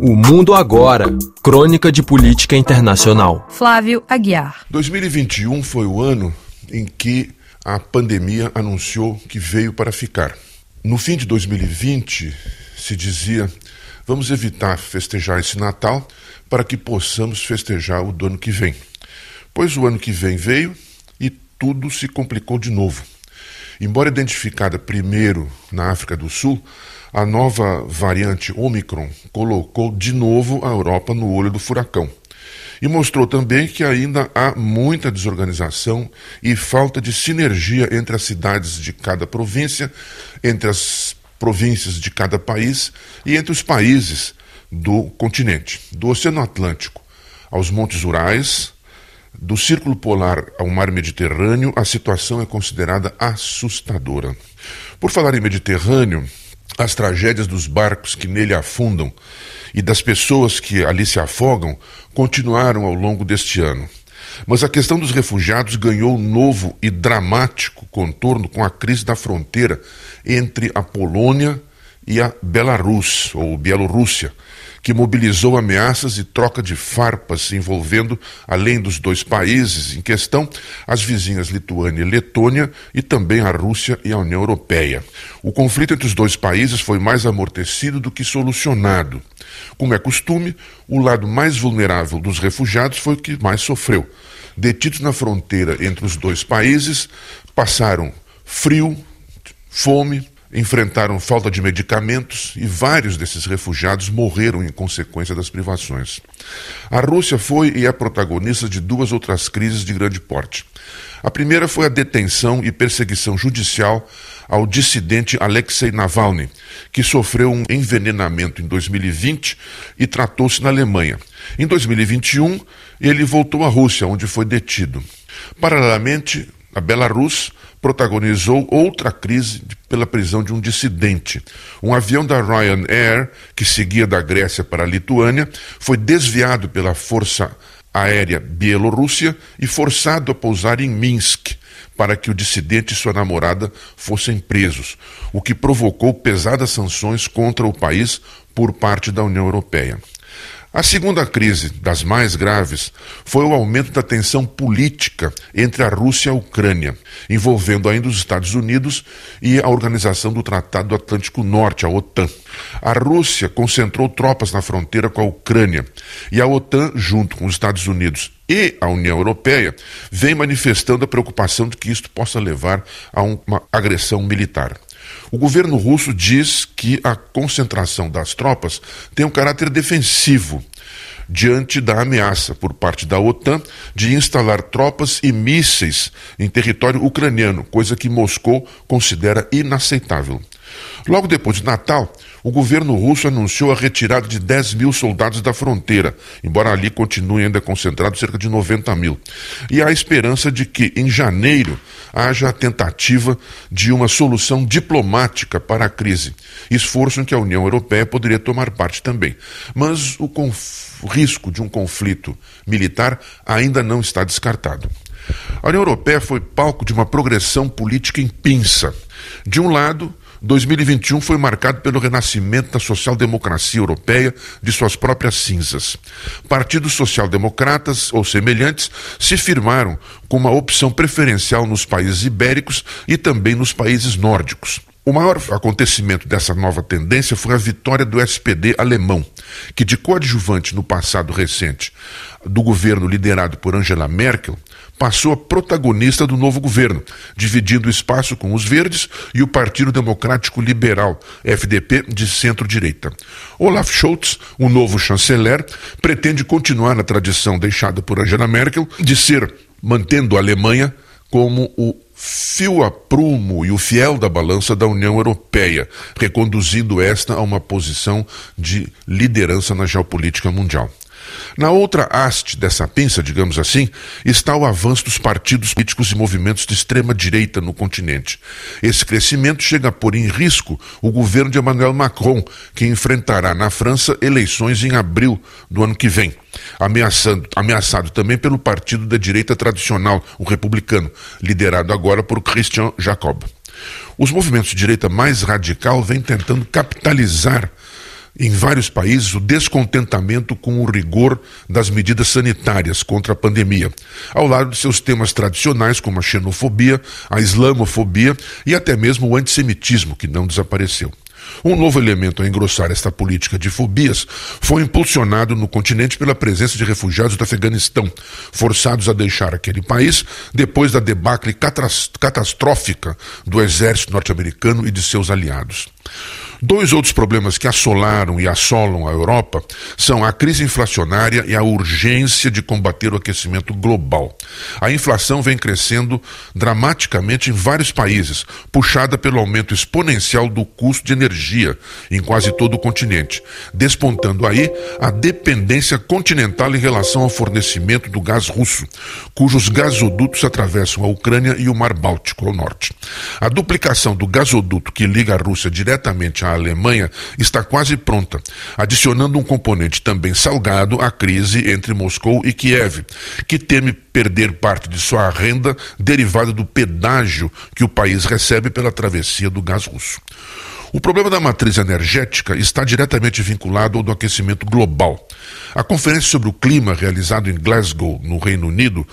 O Mundo Agora Crônica de Política Internacional. Flávio Aguiar. 2021 foi o ano em que a pandemia anunciou que veio para ficar. No fim de 2020, se dizia: vamos evitar festejar esse Natal para que possamos festejar o do ano que vem. Pois o ano que vem veio e tudo se complicou de novo. Embora identificada primeiro na África do Sul, a nova variante Omicron colocou de novo a Europa no olho do furacão. E mostrou também que ainda há muita desorganização e falta de sinergia entre as cidades de cada província, entre as províncias de cada país e entre os países do continente, do Oceano Atlântico aos Montes Urais, do Círculo Polar ao Mar Mediterrâneo, a situação é considerada assustadora. Por falar em Mediterrâneo, as tragédias dos barcos que nele afundam e das pessoas que ali se afogam continuaram ao longo deste ano. Mas a questão dos refugiados ganhou novo e dramático contorno com a crise da fronteira entre a Polônia e a Belarus, ou Bielorrússia, que mobilizou ameaças e troca de farpas envolvendo, além dos dois países em questão, as vizinhas Lituânia e Letônia e também a Rússia e a União Europeia. O conflito entre os dois países foi mais amortecido do que solucionado. Como é costume, o lado mais vulnerável dos refugiados foi o que mais sofreu. Detidos na fronteira entre os dois países, passaram frio, fome, enfrentaram falta de medicamentos e vários desses refugiados morreram em consequência das privações. A Rússia foi e é protagonista de duas outras crises de grande porte. A primeira foi a detenção e perseguição judicial ao dissidente Alexei Navalny, que sofreu um envenenamento em 2020 e tratou-se na Alemanha. Em 2021, ele voltou à Rússia, onde foi detido. Paralelamente, a Belarus protagonizou outra crise pela prisão de um dissidente. Um avião da Ryanair, que seguia da Grécia para a Lituânia, foi desviado pela Força Aérea Bielorrússia e forçado a pousar em Minsk para que o dissidente e sua namorada fossem presos, o que provocou pesadas sanções contra o país por parte da União Europeia. A segunda crise, das mais graves, foi o aumento da tensão política entre a Rússia e a Ucrânia, envolvendo ainda os Estados Unidos e a Organização do Tratado do Atlântico Norte, a OTAN. A Rússia concentrou tropas na fronteira com a Ucrânia e a OTAN, junto com os Estados Unidos e a União Europeia, vem manifestando a preocupação de que isto possa levar a uma agressão militar. O governo russo diz que a concentração das tropas tem um caráter defensivo diante da ameaça por parte da OTAN de instalar tropas e mísseis em território ucraniano, coisa que Moscou considera inaceitável. Logo depois de Natal, o governo russo anunciou a retirada de 10 mil soldados da fronteira, embora ali continue ainda concentrado cerca de 90 mil. E há esperança de que, em janeiro, haja a tentativa de uma solução diplomática para a crise, esforço em que a União Europeia poderia tomar parte também. Mas o, o risco de um conflito militar ainda não está descartado. A União Europeia foi palco de uma progressão política em pinça. De um lado, 2021 foi marcado pelo renascimento da social-democracia europeia de suas próprias cinzas. Partidos social-democratas ou semelhantes se firmaram com uma opção preferencial nos países ibéricos e também nos países nórdicos. O maior acontecimento dessa nova tendência foi a vitória do SPD alemão, que, de coadjuvante no passado recente do governo liderado por Angela Merkel, passou a protagonista do novo governo, dividindo o espaço com os Verdes e o Partido Democrático Liberal, FDP, de centro-direita. Olaf Scholz, o novo chanceler, pretende continuar na tradição deixada por Angela Merkel de ser, mantendo a Alemanha como o fio a prumo e o fiel da balança da União Europeia, reconduzindo esta a uma posição de liderança na geopolítica mundial. Na outra haste dessa pinça, digamos assim, está o avanço dos partidos políticos e movimentos de extrema direita no continente. Esse crescimento chega a pôr em risco o governo de Emmanuel Macron, que enfrentará na França eleições em abril do ano que vem ameaçando, ameaçado também pelo partido da direita tradicional, o republicano, liderado agora por Christian Jacob. Os movimentos de direita mais radical vêm tentando capitalizar em vários países o descontentamento com o rigor das medidas sanitárias contra a pandemia, ao lado de seus temas tradicionais como a xenofobia, a islamofobia e até mesmo o antissemitismo, que não desapareceu. Um novo elemento a engrossar esta política de fobias foi impulsionado no continente pela presença de refugiados do Afeganistão, forçados a deixar aquele país depois da debacle catastrófica do exército norte-americano e de seus aliados. Dois outros problemas que assolaram e assolam a Europa são a crise inflacionária e a urgência de combater o aquecimento global. A inflação vem crescendo dramaticamente em vários países, puxada pelo aumento exponencial do custo de energia em quase todo o continente, despontando aí a dependência continental em relação ao fornecimento do gás russo, cujos gasodutos atravessam a Ucrânia e o Mar Báltico ao norte. A duplicação do gasoduto que liga a Rússia diretamente a Alemanha está quase pronta, adicionando um componente também salgado à crise entre Moscou e Kiev, que teme perder parte de sua renda derivada do pedágio que o país recebe pela travessia do gás russo. O problema da matriz energética está diretamente vinculado ao do aquecimento global. A conferência sobre o clima realizada em Glasgow, no Reino Unido,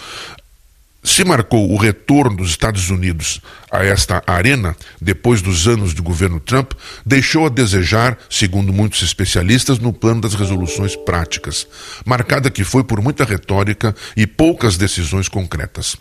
se marcou o retorno dos Estados Unidos a esta arena, depois dos anos de governo Trump, deixou a desejar, segundo muitos especialistas, no plano das resoluções práticas, marcada que foi por muita retórica e poucas decisões concretas.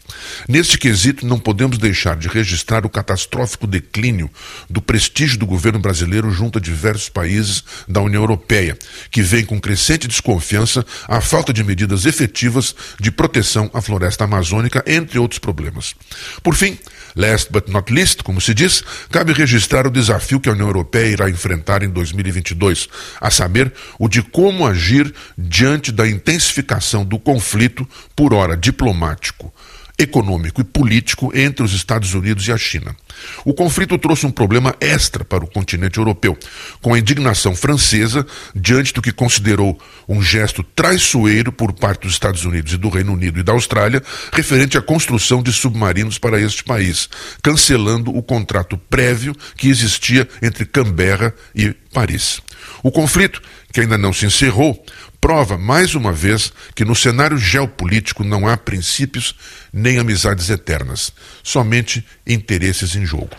Neste quesito, não podemos deixar de registrar o catastrófico declínio do prestígio do governo brasileiro junto a diversos países da União Europeia, que vem com crescente desconfiança à falta de medidas efetivas de proteção à floresta amazônica entre outros problemas. Por fim, last but not least, como se diz, cabe registrar o desafio que a União Europeia irá enfrentar em 2022, a saber, o de como agir diante da intensificação do conflito, por hora diplomático, econômico e político entre os Estados Unidos e a China. O conflito trouxe um problema extra para o continente europeu, com a indignação francesa diante do que considerou um gesto traiçoeiro por parte dos Estados Unidos e do Reino Unido e da Austrália referente à construção de submarinos para este país, cancelando o contrato prévio que existia entre Canberra e Paris. O conflito, que ainda não se encerrou, prova mais uma vez que no cenário geopolítico não há princípios nem amizades eternas, somente interesses em jogo.